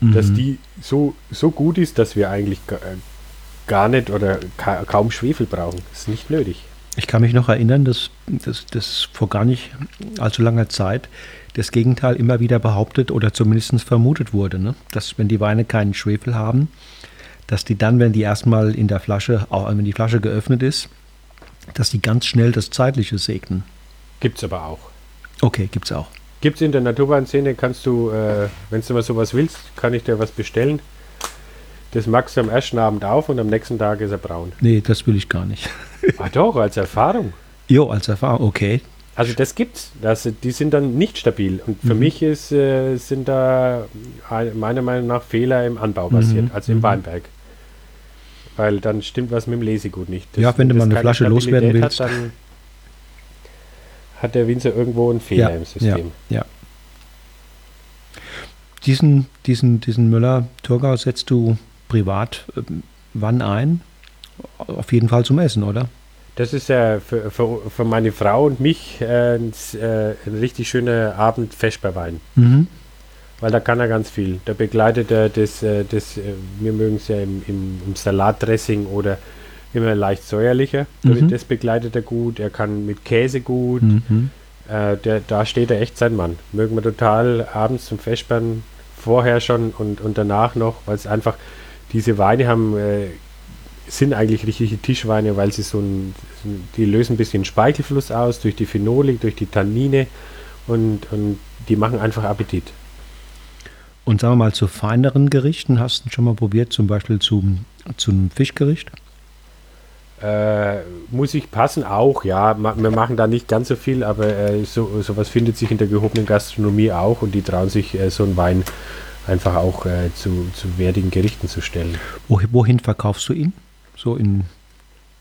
mhm. dass die so, so gut ist, dass wir eigentlich äh, gar nicht oder ka kaum Schwefel brauchen. Das ist nicht nötig. Ich kann mich noch erinnern, dass, dass, dass vor gar nicht allzu langer Zeit das Gegenteil immer wieder behauptet oder zumindest vermutet wurde, ne? dass wenn die Weine keinen Schwefel haben, dass die dann, wenn die erstmal in der Flasche, auch wenn die Flasche geöffnet ist, dass die ganz schnell das Zeitliche segnen. Gibt es aber auch. Okay, gibt es auch. Gibt es in der Naturweinszene, kannst du, äh, wenn du mal sowas willst, kann ich dir was bestellen. Das magst du am ersten Abend auf und am nächsten Tag ist er braun. Nee, das will ich gar nicht. Ah doch, als Erfahrung. Jo, als Erfahrung, okay. Also das gibt's. Das, die sind dann nicht stabil. Und für mhm. mich ist, äh, sind da meiner Meinung nach Fehler im Anbau passiert, mhm. also im mhm. Weinberg. Weil dann stimmt was mit dem Lesegut nicht. Das, ja, wenn du mal eine Flasche loswerden willst. Hat, dann hat der Winzer irgendwo einen Fehler ja, im System. Ja, ja. Diesen, diesen, diesen Müller-Thurgau setzt du privat äh, wann ein? Auf jeden Fall zum Essen, oder? Das ist ja für, für, für meine Frau und mich äh, ein, äh, ein, richtig schöner Abend fest bei Wein. Mhm. Weil da kann er ganz viel. Da begleitet er das, äh, das äh, wir mögen es ja im, im, im, Salatdressing oder immer leicht säuerlicher. Mhm. Das begleitet er gut. Er kann mit Käse gut. Mhm. Äh, der, da steht er echt sein Mann. Mögen wir total abends zum Festbahn vorher schon und, und danach noch, weil es einfach diese Weine haben, äh, sind eigentlich richtige Tischweine, weil sie so ein, die lösen ein bisschen Speichelfluss aus durch die Phenolik, durch die Tannine und, und die machen einfach Appetit. Und sagen wir mal zu feineren Gerichten, hast du schon mal probiert, zum Beispiel zum, zum Fischgericht? Äh, muss ich passen? Auch, ja. Wir machen da nicht ganz so viel, aber äh, so, sowas findet sich in der gehobenen Gastronomie auch und die trauen sich äh, so einen Wein einfach auch äh, zu, zu wertigen Gerichten zu stellen. Wohin verkaufst du ihn? So in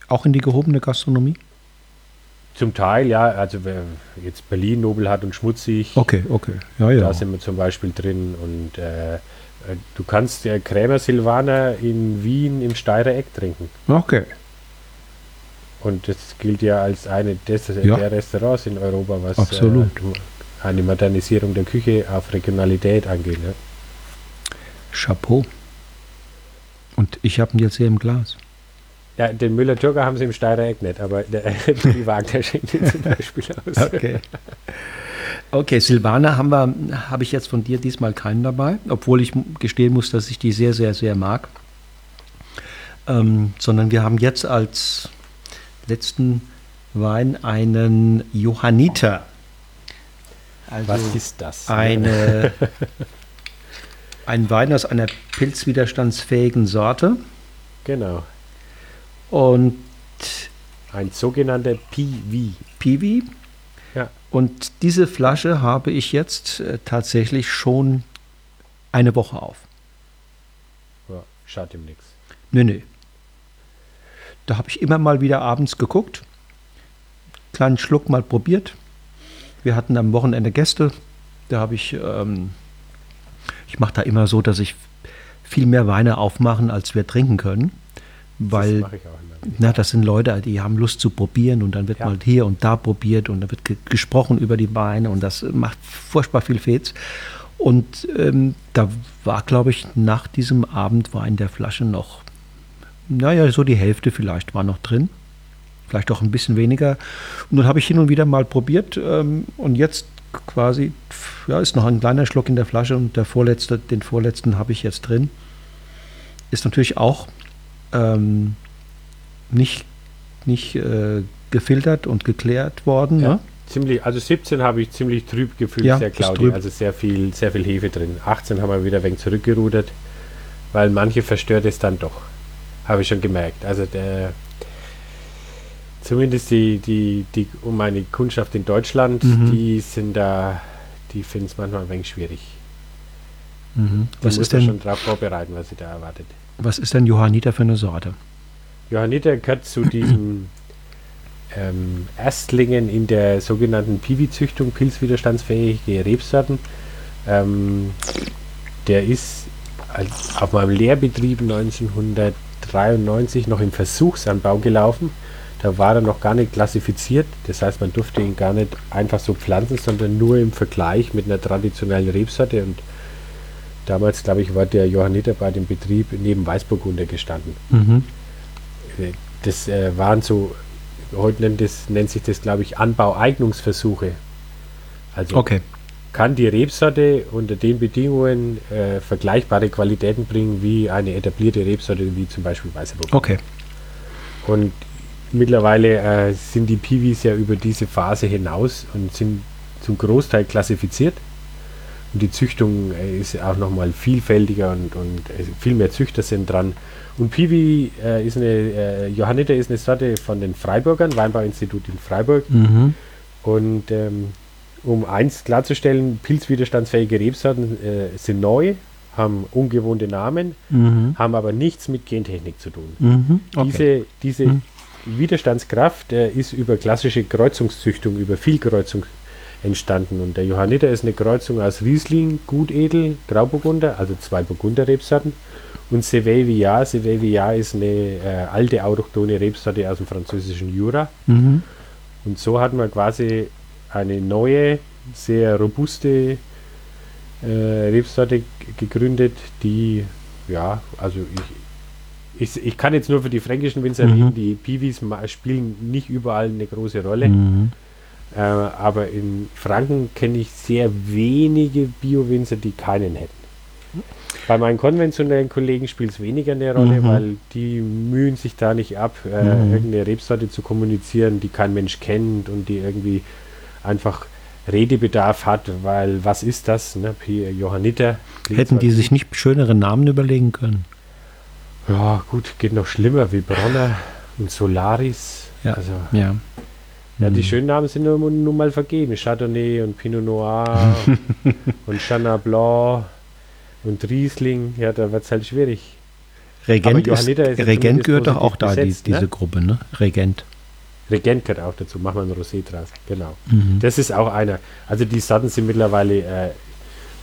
auch in die gehobene Gastronomie? Zum Teil, ja. Also jetzt Berlin Nobel hat und schmutzig. Okay, okay. Ja, ja. Da sind wir zum Beispiel drin und äh, äh du kannst der Krämer Silvaner in Wien im Steirer Eck trinken. Okay. Und das gilt ja als eine des, ja. der Restaurants in Europa, was Absolut. Äh, eine Modernisierung der Küche auf Regionalität angeht. Ne? Chapeau. Und ich habe ihn jetzt hier im Glas. Ja, den Müller-Türker haben sie im Steirer Eck nicht, aber der, die Wagner schenkt ihn zum Beispiel aus. Okay. Okay, wir, habe ich jetzt von dir diesmal keinen dabei, obwohl ich gestehen muss, dass ich die sehr, sehr, sehr mag. Ähm, sondern wir haben jetzt als letzten Wein einen Johanniter. Also Was ist das? Eine, ein Wein aus einer pilzwiderstandsfähigen Sorte. Genau. Und ein sogenannter Piwi. Piwi. Ja. Und diese Flasche habe ich jetzt äh, tatsächlich schon eine Woche auf. Ja, schaut ihm nichts. Nö, nö. Da habe ich immer mal wieder abends geguckt, kleinen Schluck mal probiert. Wir hatten am Wochenende Gäste. Da habe ich, ähm, ich mache da immer so, dass ich viel mehr Weine aufmachen, als wir trinken können. Weil, das na, das sind Leute, die haben Lust zu probieren und dann wird ja. mal hier und da probiert und dann wird ge gesprochen über die Weine und das macht furchtbar viel Fets. Und ähm, da war, glaube ich, nach diesem Abend war in der Flasche noch naja, so die Hälfte vielleicht war noch drin. Vielleicht auch ein bisschen weniger. Und dann habe ich hin und wieder mal probiert ähm, und jetzt quasi, ja, ist noch ein kleiner Schluck in der Flasche und der vorletzte, den vorletzten habe ich jetzt drin. Ist natürlich auch ähm, nicht, nicht äh, gefiltert und geklärt worden. Ja, ne? Ziemlich, also 17 habe ich ziemlich trüb gefühlt, ja, sehr cloudy, also sehr viel, sehr viel Hefe drin. 18 haben wir wieder ein wenig zurückgerudert, weil manche verstört es dann doch. Habe ich schon gemerkt. Also der zumindest die, die, die um meine Kundschaft in Deutschland, mhm. die sind da, die finden es manchmal ein wenig schwierig. Mhm. Was ist denn schon darauf vorbereiten, was sie da erwartet. Was ist denn Johanniter für eine Sorte? Johanniter gehört zu diesen ähm, Erstlingen in der sogenannten Piwi-Züchtung, pilzwiderstandsfähige Rebsorten. Ähm, der ist als, auf meinem Lehrbetrieb 1900 1993 noch im Versuchsanbau gelaufen. Da war er noch gar nicht klassifiziert. Das heißt, man durfte ihn gar nicht einfach so pflanzen, sondern nur im Vergleich mit einer traditionellen Rebsorte. Und damals, glaube ich, war der Johanniter bei dem Betrieb neben Weißburgunder gestanden. Mhm. Äh, das äh, waren so, heute nennt, das, nennt sich das, glaube ich, Anbaueignungsversuche. Also okay kann die Rebsorte unter den Bedingungen äh, vergleichbare Qualitäten bringen wie eine etablierte Rebsorte, wie zum Beispiel Weißer Burgunder. Okay. Und mittlerweile äh, sind die Piwis ja über diese Phase hinaus und sind zum Großteil klassifiziert. Und die Züchtung äh, ist auch nochmal vielfältiger und, und äh, viel mehr Züchter sind dran. Und Piwi äh, ist eine, Johanniter ist eine Sorte von den Freiburgern, Weinbauinstitut in Freiburg. Mhm. Und ähm, um eins klarzustellen, pilzwiderstandsfähige Rebsorten sind neu, haben ungewohnte Namen, mhm. haben aber nichts mit Gentechnik zu tun. Mhm. Okay. Diese, diese mhm. Widerstandskraft äh, ist über klassische Kreuzungszüchtung, über Vielkreuzung entstanden. Und der Johanniter ist eine Kreuzung aus Riesling, Gutedel, Grauburgunder, also zwei Burgunder-Rebsorten. Und Cevey. Cevey Villard ist eine äh, alte autochtone Rebsorte aus dem französischen Jura. Mhm. Und so hat man quasi eine neue, sehr robuste äh, Rebsorte gegründet, die, ja, also ich, ich, ich kann jetzt nur für die fränkischen Winzer mhm. reden, die Piwis spielen nicht überall eine große Rolle. Mhm. Äh, aber in Franken kenne ich sehr wenige Bio-Winzer, die keinen hätten. Bei meinen konventionellen Kollegen spielt es weniger eine Rolle, mhm. weil die mühen sich da nicht ab, äh, mhm. irgendeine Rebsorte zu kommunizieren, die kein Mensch kennt und die irgendwie einfach Redebedarf hat, weil was ist das? Ne? Johanniter. Hätten die sich nicht schönere Namen überlegen können? Ja, gut, geht noch schlimmer wie Bronner. und Solaris. Ja. Also, Ja. ja, die Mhm. schönen Namen sind nur, nur mal vergeben. Chardonnay und Pinot Noir und Chenin Blanc und Riesling. Ja, da wird es halt schwierig. Regent, ist, ist Regent gehört doch auch da, die, besetzt, ne? diese Gruppe, ne? Regent. Regent gehört auch dazu. Machen wir ein Rosé draus. Genau. Mhm. Das ist auch einer. Also die Sorten sind mittlerweile, äh,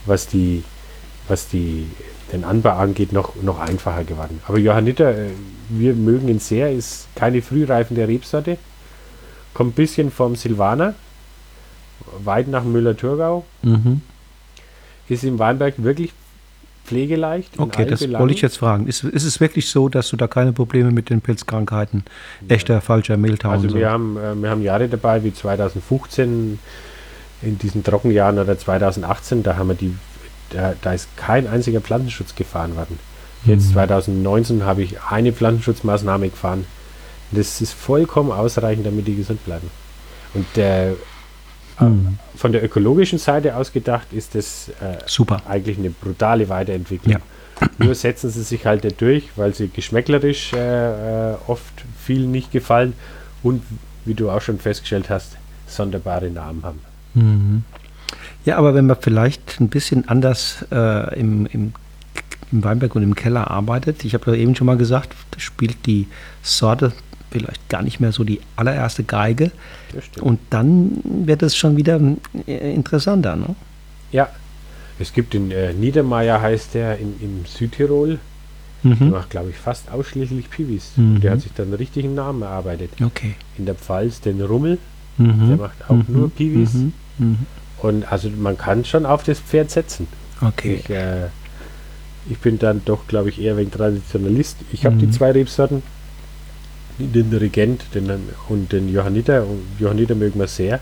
was die, was die den Anbau angeht, noch, noch einfacher geworden. Aber Johanniter, äh, wir mögen ihn sehr, ist keine frühreifende Rebsorte. Kommt ein bisschen vom Silvaner, weit nach Müller-Thurgau. Mhm. Ist im Weinberg wirklich pflegeleicht. Okay, das Belangen. wollte ich jetzt fragen. Ist, ist es wirklich so, dass du da keine Probleme mit den Pilzkrankheiten, echter, falscher Mehltau Also so? wir haben, äh, wir haben Jahre dabei wie 2015 in diesen Trockenjahren oder 2018, da haben wir die, da, da ist kein einziger Pflanzenschutz gefahren worden. Jetzt Mhm. 2019 habe ich eine Pflanzenschutzmaßnahme gefahren. Das ist vollkommen ausreichend, damit die gesund bleiben. Und der, Mhm. von der ökologischen Seite aus gedacht ist das äh, Super. eigentlich eine brutale Weiterentwicklung. Ja. Nur setzen sie sich halt nicht durch, weil sie geschmäcklerisch äh, äh, oft viel nicht gefallen und, wie du auch schon festgestellt hast, sonderbare Namen haben. Mhm. Ja, aber wenn man vielleicht ein bisschen anders äh, im, im, im Weinberg und im Keller arbeitet, ich habe ja eben schon mal gesagt, da spielt die Sorte vielleicht gar nicht mehr so die allererste Geige und dann wird es schon wieder äh, interessanter. Ne? ja, es gibt den äh, Niedermeyer, heißt der, in, in Südtirol. Der Mhm. macht, glaube ich, fast ausschließlich Piwis. Mhm. Und der hat sich dann einen richtigen Namen erarbeitet. Okay. In der Pfalz den Rummel. Mhm. Der macht auch nur Piwis. Und also man kann schon auf das Pferd setzen. Okay. Ich, äh, ich bin dann doch, glaube ich, eher wegen Traditionalist. Ich habe die Mhm. zwei Rebsorten, den Regent den, und den Johanniter. Und Johanniter mögen wir sehr.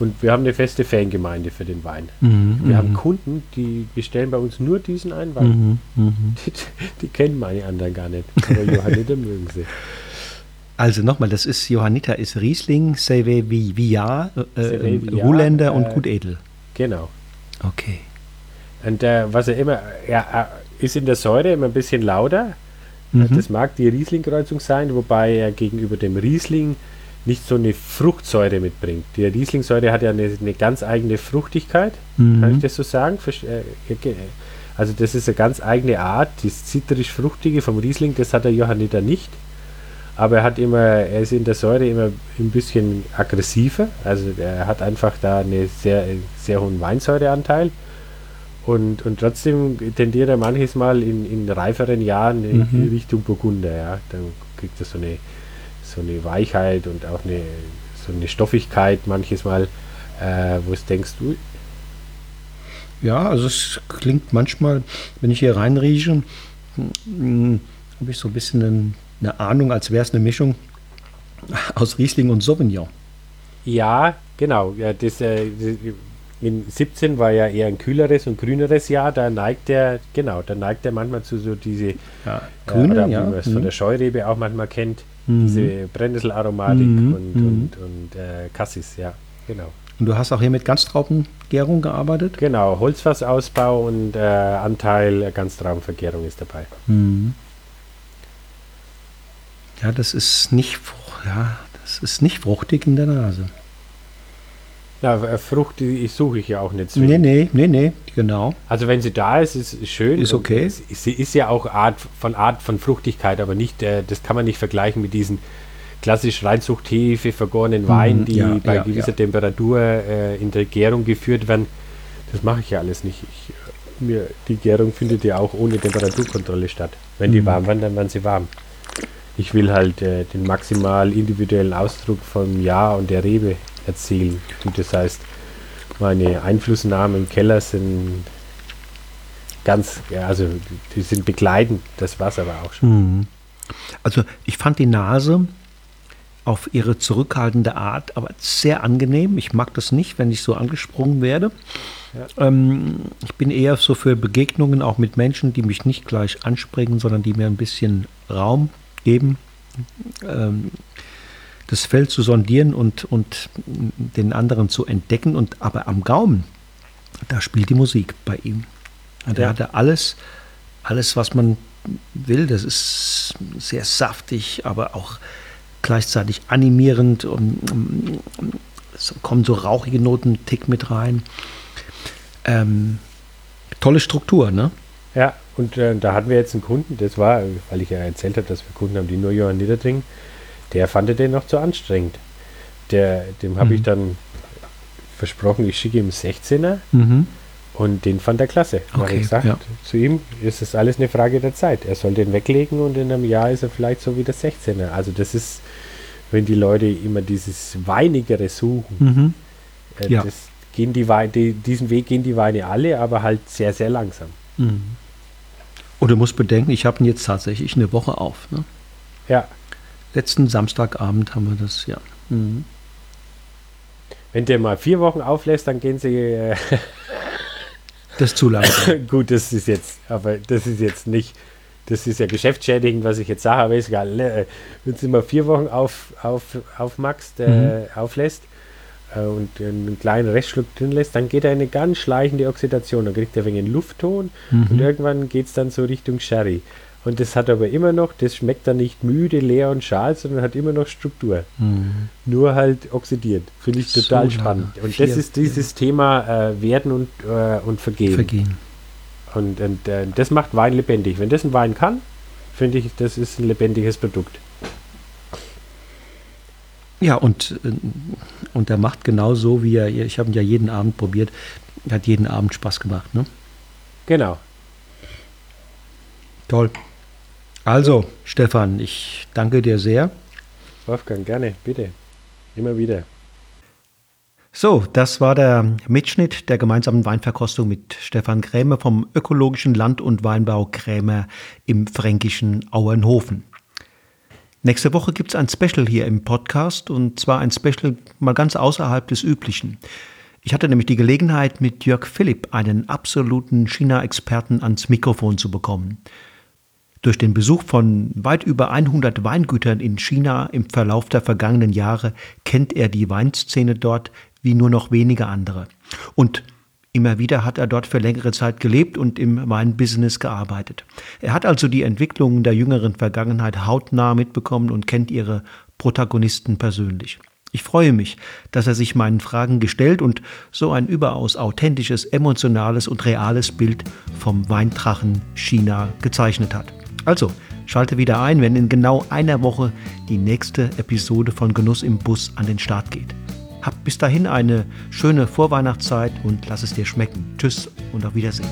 Und wir haben eine feste Fangemeinde für den Wein. Mhm. Wir haben Mhm. Kunden, die bestellen bei uns nur diesen einen Wein. Mhm. Mhm. Die, die kennen meine anderen gar nicht. Aber Johanniter mögen sie. Also nochmal, das ist Johanniter, ist Riesling, Save Villar, äh, Villar, Ruländer und äh, Gutedel. Genau. Okay. Und äh, was er immer, er äh, ist in der Säure immer ein bisschen lauter. Mhm. Das mag die Riesling-Kreuzung sein, wobei er gegenüber dem Riesling nicht so eine Fruchtsäure mitbringt. Die Riesling-Säure hat ja eine, eine ganz eigene Fruchtigkeit, kann Mhm. ich das so sagen? Äh, Also das ist eine ganz eigene Art, das zitrisch-fruchtige vom Riesling, das hat der Johanniter nicht. Aber er hat immer, er ist in der Säure immer ein bisschen aggressiver. Also er hat einfach da einen sehr, sehr hohen Weinsäureanteil. Und, und trotzdem tendiert er manches Mal in, in reiferen Jahren in Mhm. Richtung Burgunder. Ja. Dann kriegt er so eine, so eine Weichheit und auch eine, so eine Stoffigkeit manches Mal, äh, wo es denkst, ui, Ja, also es klingt manchmal, wenn ich hier reinrieche, hm, habe ich so ein bisschen ein, eine Ahnung, als wäre es eine Mischung aus Riesling und Sauvignon. Ja, genau. Ja, das, äh, in 17 war ja eher ein kühleres und grüneres Jahr. Da neigt der, genau, da neigt er manchmal zu so diese, Ja, äh, Grüne, oder ja. wie man es mhm. von der Scheurebe auch manchmal kennt, Mhm. diese Brennnesselaromatik Mhm, und, mhm. und, und äh, Cassis, ja, genau. Und du hast auch hier mit Ganztraubengärung gearbeitet? Genau, Holzfassausbau und äh, Anteil Ganztraubenvergärung ist dabei. Mhm. Ja, das ist nicht, ja, das ist nicht fruchtig in der Nase. Na, äh, Frucht, die ich suche ich ja auch nicht Nee, zwingend. nee, nee, nee, genau. Also wenn sie da ist, ist es schön. Ist okay. Sie ist ja auch Art von Art von Fruchtigkeit, aber nicht, äh, das kann man nicht vergleichen mit diesen klassisch Reinzuchthefe vergorenen Weinen, Mhm, die ja, bei ja, gewisser ja. Temperatur äh, in der Gärung geführt werden. Das mache ich ja alles nicht. Ich, mir, die Gärung findet ja auch ohne Temperaturkontrolle statt. Wenn die Mhm. warm werden, dann werden sie warm. Ich will halt äh, den maximal individuellen Ausdruck vom Jahr und der Rebe erzielen. Und das heißt, meine Einflussnahmen im Keller sind ganz, ja, also die sind begleitend, das war es aber auch schon. Mhm. Also ich fand die Nase auf ihre zurückhaltende Art aber sehr angenehm. Ich mag das nicht, wenn ich so angesprungen werde. Ähm, ich bin eher so für Begegnungen auch mit Menschen, die mich nicht gleich anspringen, sondern die mir ein bisschen Raum geben, ähm, das Feld zu sondieren und, und den anderen zu entdecken. Und aber am Gaumen, da spielt die Musik bei ihm. Der Ja. hatte alles, alles, was man will. Das ist sehr saftig, aber auch gleichzeitig animierend und es kommen so rauchige Noten Tick mit rein. Ähm, tolle Struktur, ne? Ja, und äh, da hatten wir jetzt einen Kunden, das war, weil ich ja erzählt habe, dass wir Kunden haben, die nur Johann Niederdring, der fand den noch zu anstrengend. Der, dem habe mhm. ich dann versprochen, ich schicke ihm 16er mhm. und den fand er klasse. Okay, ich gesagt, ja. zu ihm ist es alles eine Frage der Zeit. Er soll den weglegen und in einem Jahr ist er vielleicht so wie der 16er. Also das ist, wenn die Leute immer dieses Weinigere suchen, mhm. äh, ja. das gehen die, die, diesen Weg gehen die Weine alle, aber halt sehr, sehr langsam. Mhm. Und du musst bedenken, ich habe ihn jetzt tatsächlich eine Woche auf. Ne? Ja. Letzten Samstagabend haben wir das, ja. Mhm. Wenn der mal vier Wochen auflässt, dann gehen sie. Äh das ist zu lang. Gut, das ist jetzt, aber das ist jetzt nicht, das ist ja geschäftsschädigend, was ich jetzt sage, aber ist egal. Ne? Wenn sie mal vier Wochen auf, auf, auf Max äh, mhm. auflässt und einen kleinen Restschluck drin lässt, dann geht eine ganz schleichende Oxidation. Dann kriegt er wegen Luftton mhm. und irgendwann geht es dann so Richtung Sherry. Und das hat aber immer noch, das schmeckt dann nicht müde, leer und schal, sondern hat immer noch Struktur. Mhm. Nur halt oxidiert. Finde ich total so spannend. Und das ist dieses Thema äh, Werden und, äh, und Vergehen. Vergehen. Und, und äh, das macht Wein lebendig. Wenn das ein Wein kann, finde ich, das ist ein lebendiges Produkt. Ja, und, äh, und er macht genau so, wie er, ich habe ihn ja jeden Abend probiert, hat jeden Abend Spaß gemacht. Ne? Genau. Toll. Also, Stefan, ich danke dir sehr. Wolfgang, gerne, bitte. Immer wieder. So, das war der Mitschnitt der gemeinsamen Weinverkostung mit Stefan Krämer vom ökologischen Land- und Weinbau Krämer im fränkischen Auenhofen. Nächste Woche gibt es ein Special hier im Podcast und zwar ein Special mal ganz außerhalb des Üblichen. Ich hatte nämlich die Gelegenheit, mit Jörg Philipp einen absoluten China-Experten ans Mikrofon zu bekommen. Durch den Besuch von weit über 100 Weingütern in China im Verlauf der vergangenen Jahre kennt er die Weinszene dort wie nur noch wenige andere. Und immer wieder hat er dort für längere Zeit gelebt und im Weinbusiness gearbeitet. Er hat also die Entwicklungen der jüngeren Vergangenheit hautnah mitbekommen und kennt ihre Protagonisten persönlich. Ich freue mich, dass er sich meinen Fragen gestellt und so ein überaus authentisches, emotionales und reales Bild vom Weindrachen China gezeichnet hat. Also, schalte wieder ein, wenn in genau einer Woche die nächste Episode von Genuss im Bus an den Start geht. Hab bis dahin eine schöne Vorweihnachtszeit und lass es dir schmecken. Tschüss und auf Wiedersehen.